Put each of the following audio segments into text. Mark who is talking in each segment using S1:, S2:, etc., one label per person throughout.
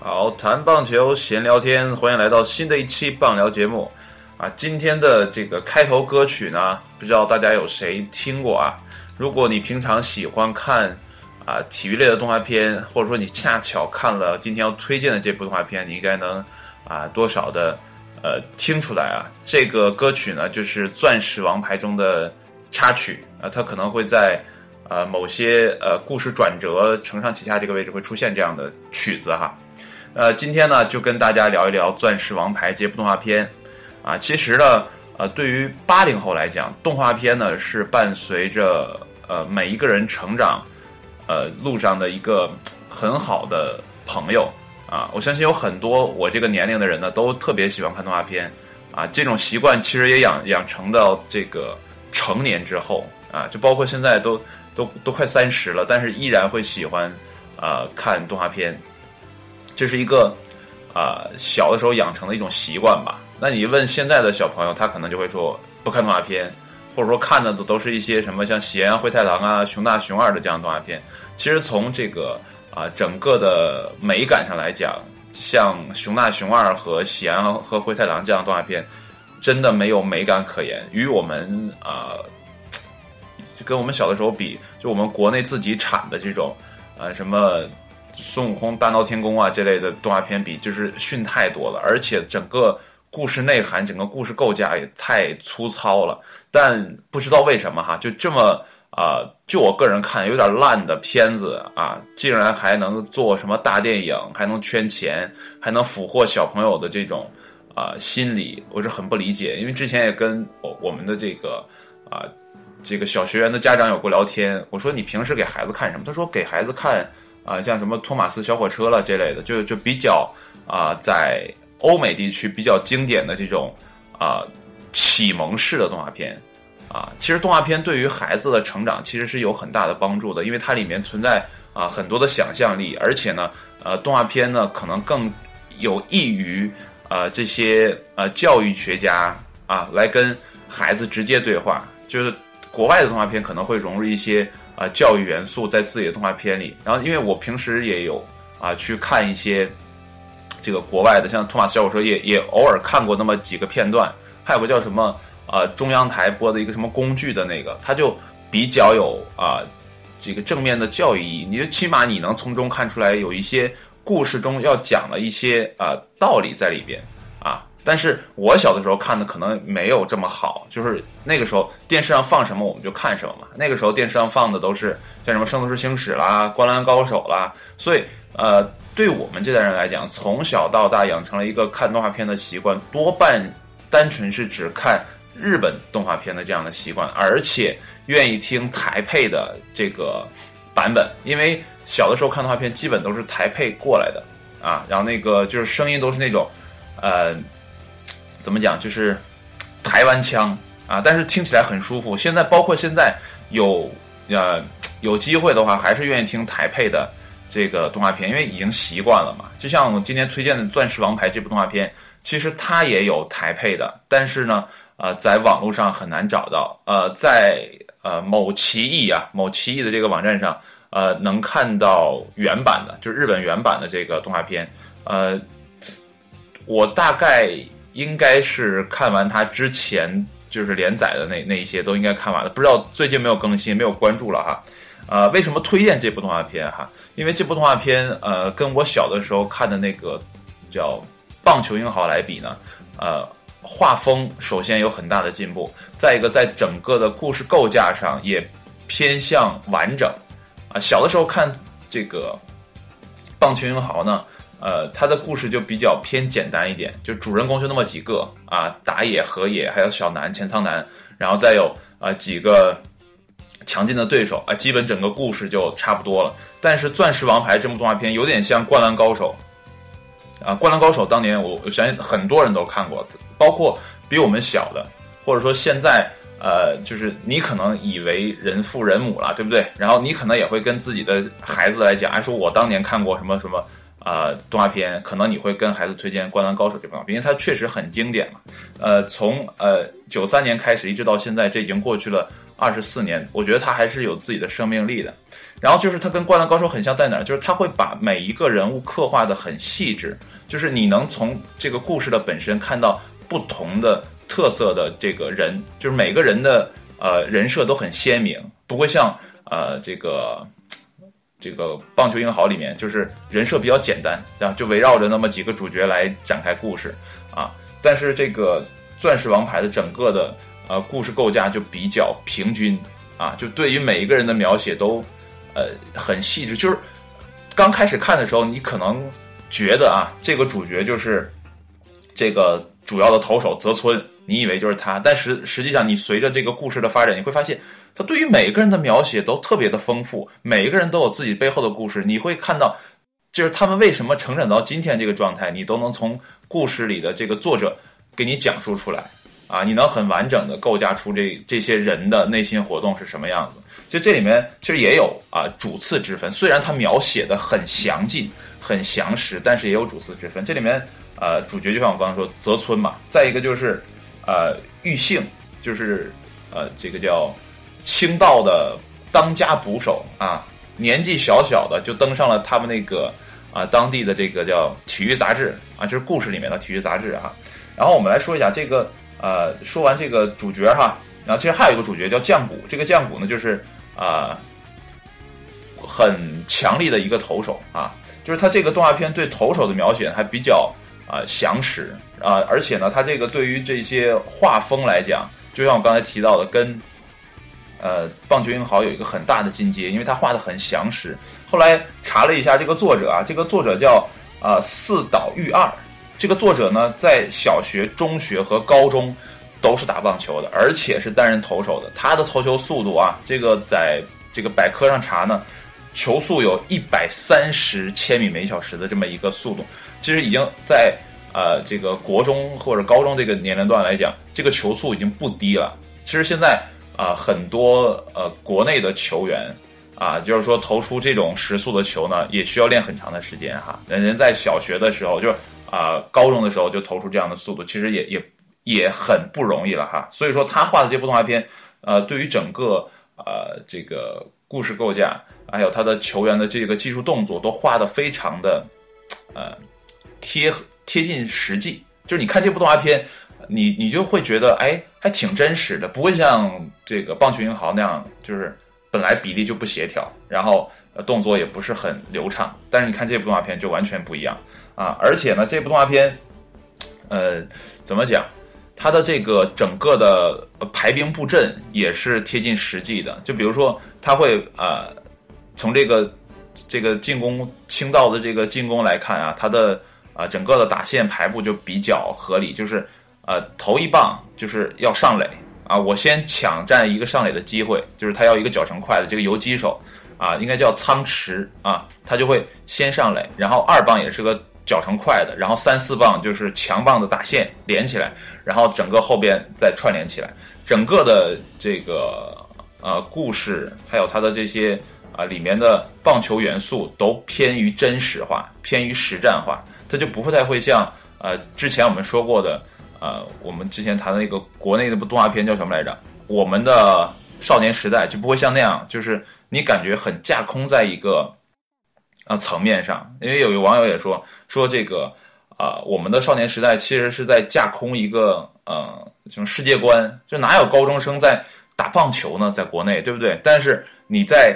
S1: 好，谈棒球，闲聊天，欢迎来到新的一期棒聊节目。啊，今天的这个开头歌曲呢，不知道大家有谁听过啊？如果你平常喜欢看啊体育类的动画片，或者说你恰巧看了今天要推荐的这部动画片，你应该能啊多少的呃听出来啊。这个歌曲呢，就是《钻石王牌》中的插曲啊，它可能会在呃某些呃故事转折承上启下这个位置会出现这样的曲子哈。呃，今天呢就跟大家聊一聊《钻石王牌》这部动画片。啊，其实呢，呃，对于八零后来讲，动画片呢是伴随着呃每一个人成长，呃路上的一个很好的朋友啊。我相信有很多我这个年龄的人呢，都特别喜欢看动画片啊。这种习惯其实也养养成到这个成年之后啊，就包括现在都都都快三十了，但是依然会喜欢啊看动画片。这是一个啊小的时候养成的一种习惯吧。那你问现在的小朋友，他可能就会说不看动画片，或者说看的都都是一些什么像《喜羊羊灰太狼》啊、《熊大熊二》的这样动画片。其实从这个啊整个的美感上来讲，像《熊大熊二》和《喜羊羊和灰太狼》这样动画片，真的没有美感可言。与我们啊，跟我们小的时候比，就我们国内自己产的这种啊什么孙悟空大闹天宫啊这类的动画片比，就是逊太多了，而且整个。故事内涵，整个故事构架也太粗糙了，但不知道为什么哈，就这么啊，就我个人看有点烂的片子啊，竟然还能做什么大电影，还能圈钱，还能俘获小朋友的这种啊心理，我是很不理解。因为之前也跟我我们的这个啊这个小学员的家长有过聊天，我说你平时给孩子看什么？他说给孩子看啊像什么托马斯小火车了这类的，就就比较啊在。欧美地区比较经典的这种啊启蒙式的动画片啊，其实动画片对于孩子的成长其实是有很大的帮助的，因为它里面存在啊很多的想象力，而且呢，呃，动画片呢可能更有益于呃这些呃教育学家啊来跟孩子直接对话，就是国外的动画片可能会融入一些啊教育元素在自己的动画片里，然后因为我平时也有啊去看一些。这个国外的，像托马斯小火车也也偶尔看过那么几个片段，还有个叫什么呃中央台播的一个什么工具的那个，它就比较有啊这个正面的教育意义，你就起码你能从中看出来有一些故事中要讲的一些啊道理在里边。但是我小的时候看的可能没有这么好，就是那个时候电视上放什么我们就看什么嘛。那个时候电视上放的都是像什么《圣斗士星矢》啦、《灌篮高手》啦，所以呃，对我们这代人来讲，从小到大养成了一个看动画片的习惯，多半单纯是只看日本动画片的这样的习惯，而且愿意听台配的这个版本，因为小的时候看动画片基本都是台配过来的啊，然后那个就是声音都是那种呃。怎么讲？就是台湾腔啊，但是听起来很舒服。现在包括现在有呃有机会的话，还是愿意听台配的这个动画片，因为已经习惯了嘛。就像我今天推荐的《钻石王牌》这部动画片，其实它也有台配的，但是呢，呃，在网络上很难找到。呃，在呃某奇异啊，某奇异的这个网站上，呃，能看到原版的，就是日本原版的这个动画片。呃，我大概。应该是看完他之前就是连载的那那一些都应该看完了，不知道最近没有更新，没有关注了哈。呃，为什么推荐这部动画片哈？因为这部动画片呃，跟我小的时候看的那个叫《棒球英豪》来比呢，呃，画风首先有很大的进步，再一个在整个的故事构架上也偏向完整啊。小的时候看这个《棒球英豪》呢。呃，他的故事就比较偏简单一点，就主人公就那么几个啊，打野、河野，还有小南、前仓南，然后再有啊几个强劲的对手啊，基本整个故事就差不多了。但是《钻石王牌》这部动画片有点像《灌篮高手》啊，《灌篮高手》当年我相信很多人都看过，包括比我们小的，或者说现在呃，就是你可能以为人父人母了，对不对？然后你可能也会跟自己的孩子来讲，哎，说我当年看过什么什么。呃动画片，可能你会跟孩子推荐《灌篮高手》这部动画片，因为它确实很经典嘛。呃，从呃九三年开始一直到现在，这已经过去了二十四年，我觉得它还是有自己的生命力的。然后就是它跟《灌篮高手》很像在哪儿？就是它会把每一个人物刻画的很细致，就是你能从这个故事的本身看到不同的特色的这个人，就是每个人的呃人设都很鲜明，不会像呃这个这个《棒球英豪》里面就是人设比较简单，然后就围绕着那么几个主角来展开故事啊。但是这个《钻石王牌》的整个的呃故事构架就比较平均啊，就对于每一个人的描写都。呃，很细致，就是刚开始看的时候，你可能觉得啊，这个主角就是这个主要的投手泽村，你以为就是他，但实实际上，你随着这个故事的发展，你会发现，他对于每个人的描写都特别的丰富，每一个人都有自己背后的故事，你会看到，就是他们为什么成长到今天这个状态，你都能从故事里的这个作者给你讲述出来啊，你能很完整的构架出这这些人的内心活动是什么样子。就这里面其实也有啊主次之分，虽然他描写的很详尽、很详实，但是也有主次之分。这里面呃主角就像我刚刚说泽村嘛，再一个就是呃玉幸，就是呃这个叫青道的当家捕手啊，年纪小小的就登上了他们那个啊当地的这个叫体育杂志啊，就是故事里面的体育杂志啊。然后我们来说一下这个呃说完这个主角哈，然后其实还有一个主角叫降谷，这个降谷呢就是。啊，很强力的一个投手啊，就是他这个动画片对投手的描写还比较啊详实啊，而且呢，他这个对于这些画风来讲，就像我刚才提到的，跟呃棒球英豪有一个很大的进阶，因为他画的很详实。后来查了一下这个作者啊，这个作者叫啊四岛裕二，这个作者呢在小学、中学和高中。都是打棒球的，而且是担任投手的。他的投球速度啊，这个在这个百科上查呢，球速有一百三十千米每小时的这么一个速度，其实已经在呃这个国中或者高中这个年龄段来讲，这个球速已经不低了。其实现在啊，很多呃国内的球员啊，就是说投出这种时速的球呢，也需要练很长的时间哈。人人在小学的时候就啊，高中的时候就投出这样的速度，其实也也。也很不容易了哈，所以说他画的这部动画片，呃，对于整个呃这个故事构架，还有他的球员的这个技术动作，都画的非常的呃贴贴近实际。就是你看这部动画片，你你就会觉得，哎，还挺真实的，不会像这个棒球英豪那样，就是本来比例就不协调，然后动作也不是很流畅。但是你看这部动画片就完全不一样啊！而且呢，这部动画片，呃，怎么讲？它的这个整个的排兵布阵也是贴近实际的，就比如说他会呃从这个这个进攻清道的这个进攻来看啊，他的啊整个的打线排布就比较合理，就是呃头一棒就是要上垒啊，我先抢占一个上垒的机会，就是他要一个脚程快的这个游击手啊，应该叫仓池啊，他就会先上垒，然后二棒也是个。脚程快的，然后三四棒就是强棒的打线连起来，然后整个后边再串联起来，整个的这个呃故事还有它的这些啊里面的棒球元素都偏于真实化，偏于实战化，它就不会太会像呃之前我们说过的呃我们之前谈的那个国内那部动画片叫什么来着？我们的少年时代就不会像那样，就是你感觉很架空在一个。啊，层面上，因为有一个网友也说说这个啊，我们的少年时代其实是在架空一个呃什么世界观，就哪有高中生在打棒球呢？在国内，对不对？但是你在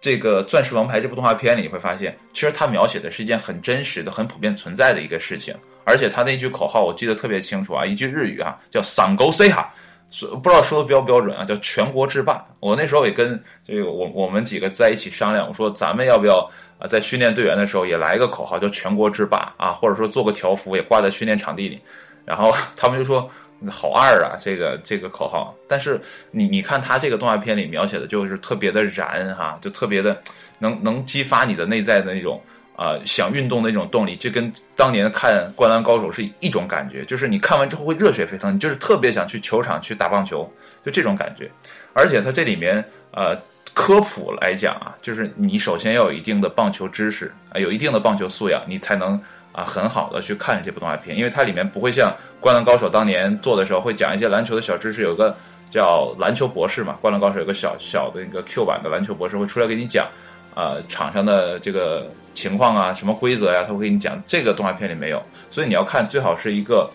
S1: 这个《钻石王牌》这部动画片里，你会发现，其实它描写的是一件很真实的、很普遍存在的一个事情，而且他那句口号我记得特别清楚啊，一句日语啊，叫“桑沟 C 哈”。说不知道说的标不标准啊？叫全国制霸。我那时候也跟这个我我们几个在一起商量，我说咱们要不要啊，在训练队员的时候也来一个口号，叫全国制霸啊，或者说做个条幅也挂在训练场地里。然后他们就说好二啊，这个这个口号。但是你你看他这个动画片里描写的，就是特别的燃哈，就特别的能能激发你的内在的那种。啊，想运动的那种动力，就跟当年看《灌篮高手》是一种感觉，就是你看完之后会热血沸腾，你就是特别想去球场去打棒球，就这种感觉。而且它这里面呃科普来讲啊，就是你首先要有一定的棒球知识啊，有一定的棒球素养，你才能啊很好的去看这部动画片，因为它里面不会像《灌篮高手》当年做的时候会讲一些篮球的小知识，有个叫篮球博士嘛，《灌篮高手》有个小小的那个 Q 版的篮球博士会出来给你讲。呃，场上的这个情况啊，什么规则呀，他会给你讲。这个动画片里没有，所以你要看，最好是一个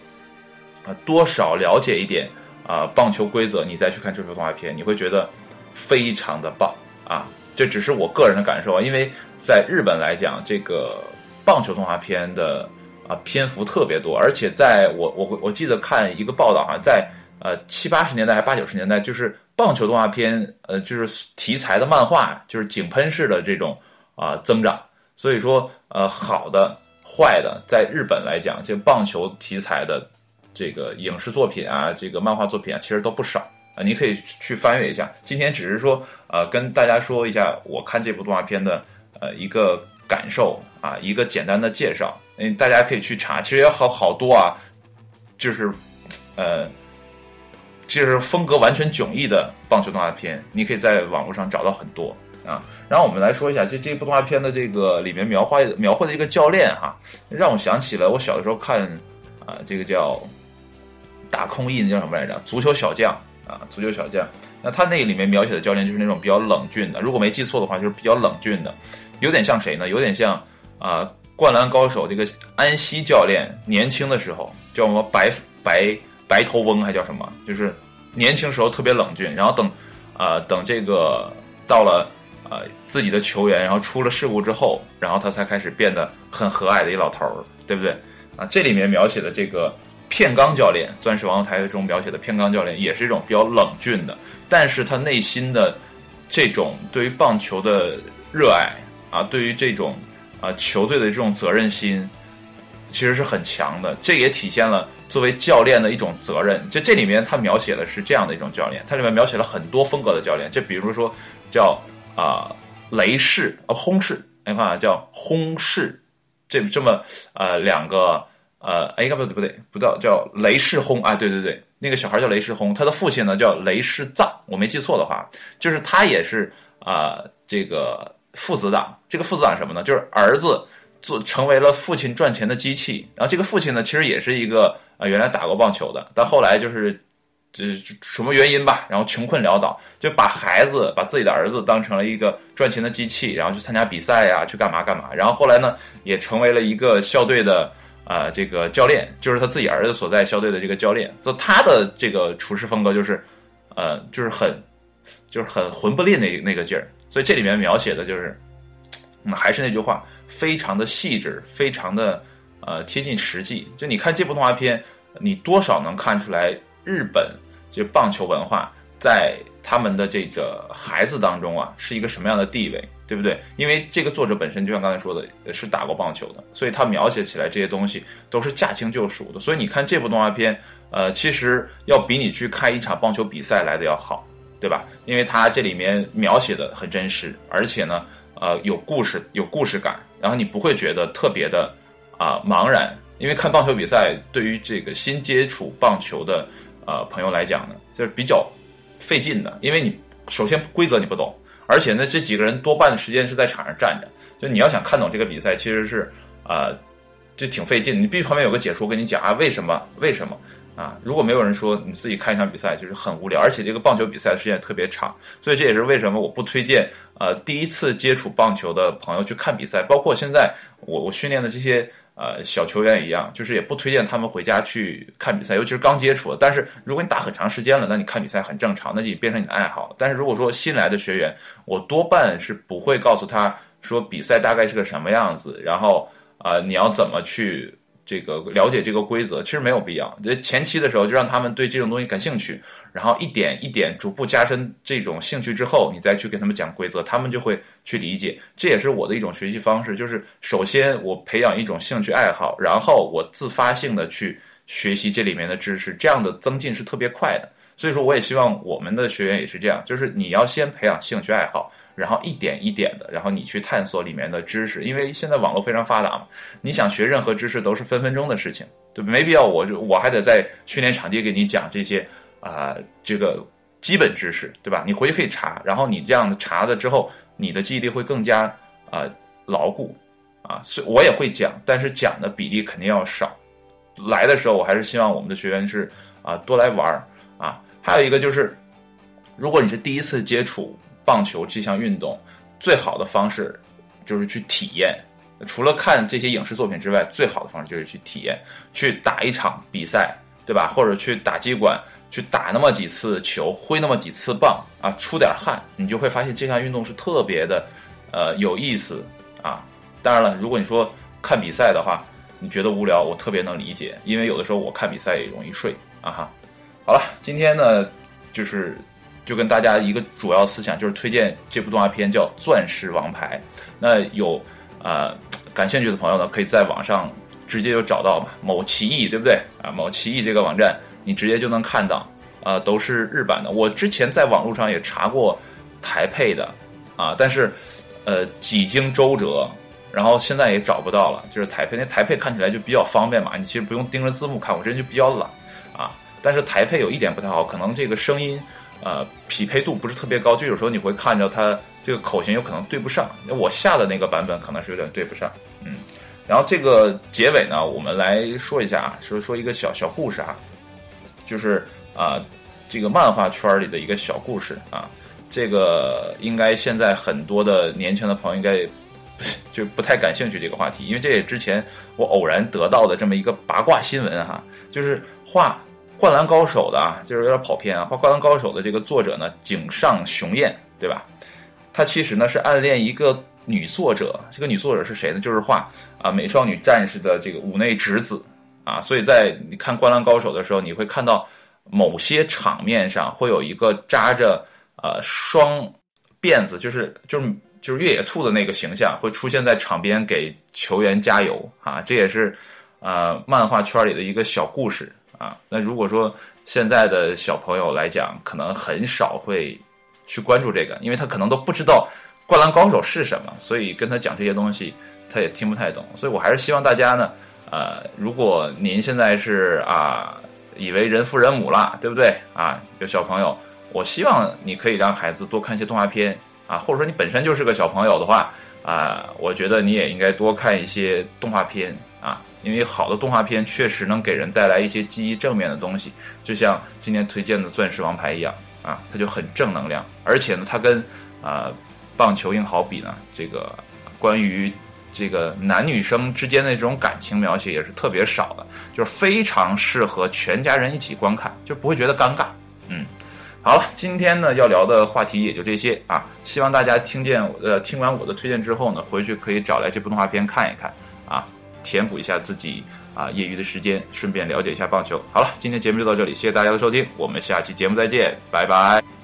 S1: 啊，多少了解一点啊棒球规则，你再去看这部动画片，你会觉得非常的棒啊。这只是我个人的感受啊，因为在日本来讲，这个棒球动画片的啊篇幅特别多，而且在我我我记得看一个报道啊，在呃七八十年代还八九十年代，就是。棒球动画片，呃，就是题材的漫画，就是井喷式的这种啊增长。所以说，呃，好的、坏的，在日本来讲，这棒球题材的这个影视作品啊，这个漫画作品啊，其实都不少啊。你可以去翻阅一下。今天只是说，呃，跟大家说一下我看这部动画片的呃一个感受啊，一个简单的介绍。嗯，大家可以去查，其实也好好多啊，就是呃。就是风格完全迥异的棒球动画片，你可以在网络上找到很多啊。然后我们来说一下这这部动画片的这个里面描画描绘的一个教练哈，让我想起了我小的时候看啊，这个叫打空翼，叫什么来着？足球小将啊，足球小将。那他那个里面描写的教练就是那种比较冷峻的，如果没记错的话，就是比较冷峻的，有点像谁呢？有点像啊，灌篮高手这个安西教练年轻的时候叫什么白白。白头翁还叫什么？就是年轻时候特别冷峻，然后等，呃，等这个到了呃自己的球员，然后出了事故之后，然后他才开始变得很和蔼的一老头儿，对不对？啊，这里面描写的这个片冈教练，《钻石王台》中描写的片冈教练，也是一种比较冷峻的，但是他内心的这种对于棒球的热爱啊，对于这种啊球队的这种责任心，其实是很强的，这也体现了。作为教练的一种责任，就这里面他描写的是这样的一种教练，它里面描写了很多风格的教练，就比如说叫啊雷士啊轰士，你看啊叫轰士，这这么呃两个呃哎不对不对不叫叫雷士轰啊对对对，那个小孩叫雷士轰，他的父亲呢叫雷士藏，我没记错的话，就是他也是啊这个父子档，这个父子档什么呢？就是儿子。做成为了父亲赚钱的机器，然后这个父亲呢，其实也是一个啊，原来打过棒球的，但后来就是这什么原因吧，然后穷困潦倒，就把孩子把自己的儿子当成了一个赚钱的机器，然后去参加比赛呀，去干嘛干嘛，然后后来呢，也成为了一个校队的啊这个教练，就是他自己儿子所在校队的这个教练，就他的这个处事风格就是呃就是很就是很魂不吝那那个劲儿，所以这里面描写的就是。那还是那句话，非常的细致，非常的呃贴近实际。就你看这部动画片，你多少能看出来日本就棒球文化在他们的这个孩子当中啊是一个什么样的地位，对不对？因为这个作者本身就像刚才说的，是打过棒球的，所以他描写起来这些东西都是驾轻就熟的。所以你看这部动画片，呃，其实要比你去看一场棒球比赛来的要好，对吧？因为它这里面描写的很真实，而且呢。呃，有故事，有故事感，然后你不会觉得特别的啊茫然，因为看棒球比赛对于这个新接触棒球的呃朋友来讲呢，就是比较费劲的，因为你首先规则你不懂，而且呢这几个人多半的时间是在场上站着，就你要想看懂这个比赛，其实是啊就挺费劲，你必须旁边有个解说跟你讲啊为什么为什么。啊，如果没有人说，你自己看一场比赛就是很无聊，而且这个棒球比赛的时间特别长，所以这也是为什么我不推荐呃第一次接触棒球的朋友去看比赛，包括现在我我训练的这些呃小球员一样，就是也不推荐他们回家去看比赛，尤其是刚接触的。但是如果你打很长时间了，那你看比赛很正常，那就变成你的爱好。但是如果说新来的学员，我多半是不会告诉他说比赛大概是个什么样子，然后啊你要怎么去。这个了解这个规则其实没有必要。这前期的时候就让他们对这种东西感兴趣，然后一点一点逐步加深这种兴趣之后，你再去给他们讲规则，他们就会去理解。这也是我的一种学习方式，就是首先我培养一种兴趣爱好，然后我自发性的去学习这里面的知识，这样的增进是特别快的。所以说，我也希望我们的学员也是这样，就是你要先培养兴趣爱好。然后一点一点的，然后你去探索里面的知识，因为现在网络非常发达嘛，你想学任何知识都是分分钟的事情，对没必要，我就我还得在训练场地给你讲这些啊，这个基本知识，对吧？你回去可以查，然后你这样查了之后，你的记忆力会更加啊牢固啊。所以我也会讲，但是讲的比例肯定要少。来的时候，我还是希望我们的学员是啊多来玩儿啊。还有一个就是，如果你是第一次接触棒球这项运动，最好的方式就是去体验。除了看这些影视作品之外，最好的方式就是去体验，去打一场比赛，对吧？或者去打击馆，去打那么几次球，挥那么几次棒啊，出点汗，你就会发现这项运动是特别的，呃，有意思啊。当然了，如果你说看比赛的话，你觉得无聊，我特别能理解，因为有的时候我看比赛也容易睡啊哈。好了，今天呢，就是就跟大家一个主要思想，就是推荐这部动画片叫《钻石王牌》，那有。啊，感兴趣的朋友呢，可以在网上直接就找到嘛，某奇艺对不对啊？某奇艺这个网站，你直接就能看到，啊，都是日版的。我之前在网络上也查过台配的，啊，但是呃几经周折，然后现在也找不到了，就是台配。那台配看起来就比较方便嘛，你其实不用盯着字幕看，我这人就比较懒啊。但是台配有一点不太好，可能这个声音。呃，匹配度不是特别高，就有时候你会看着它这个口型有可能对不上。我下的那个版本可能是有点对不上，嗯。然后这个结尾呢，我们来说一下啊，说说一个小小故事啊，就是啊，这个漫画圈里的一个小故事啊。这个应该现在很多的年轻的朋友应该 就不太感兴趣这个话题，因为这也之前我偶然得到的这么一个八卦新闻哈，就是画。灌篮高手的啊，就是有点跑偏啊。画灌篮高手的这个作者呢，井上雄彦，对吧？他其实呢是暗恋一个女作者，这个女作者是谁呢？就是画啊美少女战士的这个五内直子啊。所以在你看灌篮高手的时候，你会看到某些场面上会有一个扎着呃双辫子，就是就是就是越野兔的那个形象会出现在场边给球员加油啊。这也是呃漫画圈里的一个小故事。啊，那如果说现在的小朋友来讲，可能很少会去关注这个，因为他可能都不知道《灌篮高手》是什么，所以跟他讲这些东西，他也听不太懂。所以我还是希望大家呢，呃，如果您现在是啊，以为人父人母了，对不对？啊，有小朋友，我希望你可以让孩子多看一些动画片啊，或者说你本身就是个小朋友的话啊，我觉得你也应该多看一些动画片啊。因为好的动画片确实能给人带来一些积极正面的东西，就像今天推荐的《钻石王牌》一样啊，它就很正能量。而且呢，它跟啊棒球英豪比呢，这个关于这个男女生之间的这种感情描写也是特别少的，就是非常适合全家人一起观看，就不会觉得尴尬。嗯，好了，今天呢要聊的话题也就这些啊，希望大家听见呃听完我的推荐之后呢，回去可以找来这部动画片看一看啊。填补一下自己啊业余的时间，顺便了解一下棒球。好了，今天节目就到这里，谢谢大家的收听，我们下期节目再见，拜拜。